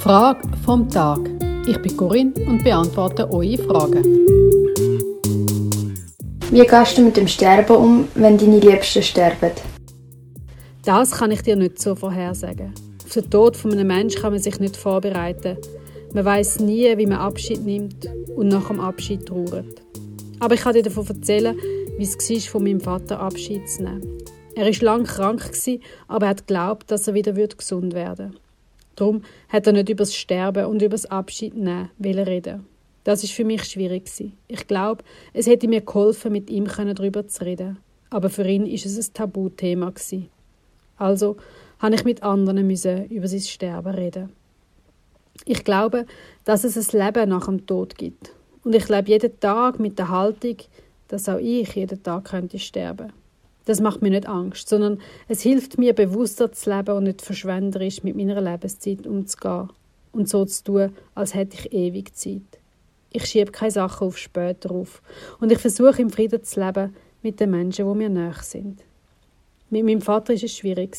Frage vom Tag. Ich bin Corinne und beantworte eure Fragen. Wie gehst du mit dem Sterben um, wenn deine Liebsten sterben? Das kann ich dir nicht so vorhersagen. Auf den Tod von einem Menschen kann man sich nicht vorbereiten. Man weiß nie, wie man Abschied nimmt und nach dem Abschied trauert. Aber ich kann dir davon erzählen, wie es war, von meinem Vater Abschied zu nehmen. Er war lange krank, aber er hat geglaubt, dass er wieder gesund werden würde. Darum hat er nicht über das Sterben und über das Abschied nehmen reden. Das ist für mich schwierig Ich glaube, es hätte mir geholfen, mit ihm darüber zu reden. Aber für ihn ist es ein Tabuthema Also habe ich mit anderen müssen über sein Sterben reden. Ich glaube, dass es ein Leben nach dem Tod gibt. Und ich lebe jeden Tag mit der Haltung, dass auch ich jeden Tag könnte sterben. Das macht mir nicht Angst, sondern es hilft mir, bewusster zu leben und nicht verschwenderisch mit meiner Lebenszeit umzugehen und so zu tun, als hätte ich ewig Zeit. Ich schiebe keine Sachen auf später auf und ich versuche im Frieden zu leben mit den Menschen, die mir nahe sind. Mit meinem Vater ist es schwierig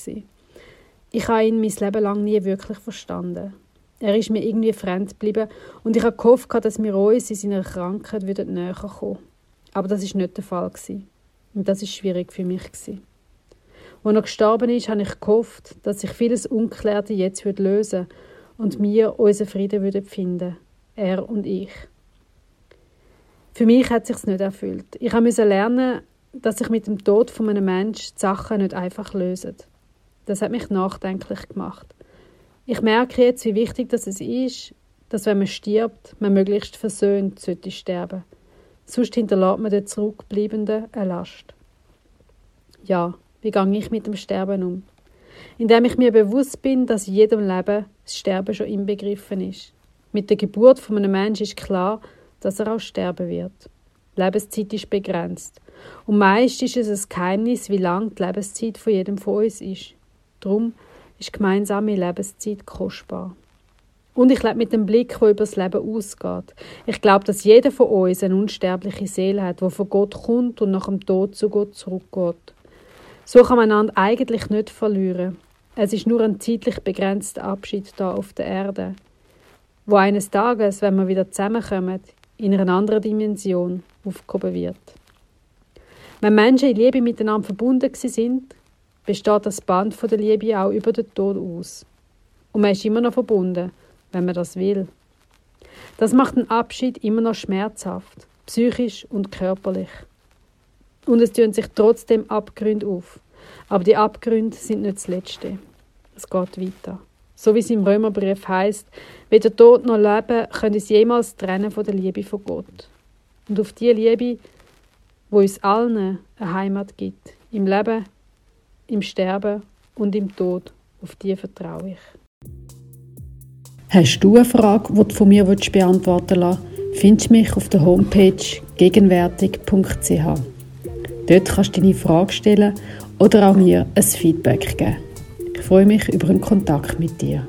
Ich habe ihn mein Leben lang nie wirklich verstanden. Er ist mir irgendwie fremd geblieben und ich habe gehofft, dass wir uns in seiner Krankheit näher kommen Aber das ist nicht der Fall. Und das ist schwierig für mich. Als er gestorben ist, habe ich gehofft, dass sich vieles Unklärte jetzt lösen würde und wir unseren Frieden finden Er und ich. Für mich hat es sich nicht erfüllt. Ich musste lernen, dass sich mit dem Tod von einem Menschen die Sachen nicht einfach lösen. Das hat mich nachdenklich gemacht. Ich merke jetzt, wie wichtig das ist, dass wenn man stirbt, man möglichst versöhnt sollte sterben. Sonst hinterlässt man den Zurückbleibenden eine Last. Ja, wie gehe ich mit dem Sterben um? Indem ich mir bewusst bin, dass in jedem Leben das Sterben schon inbegriffen ist. Mit der Geburt von einem Menschen ist klar, dass er auch sterben wird. Die Lebenszeit ist begrenzt. Und meist ist es ein Geheimnis, wie lang die Lebenszeit von jedem von uns ist. Darum ist gemeinsame Lebenszeit kostbar. Und ich lebe mit dem Blick, der über das Leben ausgeht. Ich glaube, dass jeder von uns eine unsterbliche Seele hat, die von Gott kommt und nach dem Tod zu Gott zurückgeht. So kann man einander eigentlich nicht verlieren. Es ist nur ein zeitlich begrenzter Abschied da auf der Erde, wo eines Tages, wenn wir wieder zusammenkommen, in einer anderen Dimension aufgehoben wird. Wenn Menschen in Liebe miteinander verbunden sind, besteht das Band von der Liebe auch über den Tod aus. Und man ist immer noch verbunden, wenn man das will. Das macht den Abschied immer noch schmerzhaft, psychisch und körperlich. Und es tun sich trotzdem Abgründe auf. Aber die Abgründe sind nicht das Letzte. Es geht weiter. So wie es im Römerbrief heißt, weder Tod noch Leben können uns jemals trennen von der Liebe von Gott. Und auf die Liebe, wo uns allen eine Heimat gibt, im Leben im Sterben und im Tod. Auf die vertraue ich. Hast du eine Frage, die du von mir beantworten willst, findest du mich auf der Homepage gegenwärtig.ch. Dort kannst du deine Frage stellen oder auch mir ein Feedback geben. Ich freue mich über einen Kontakt mit dir.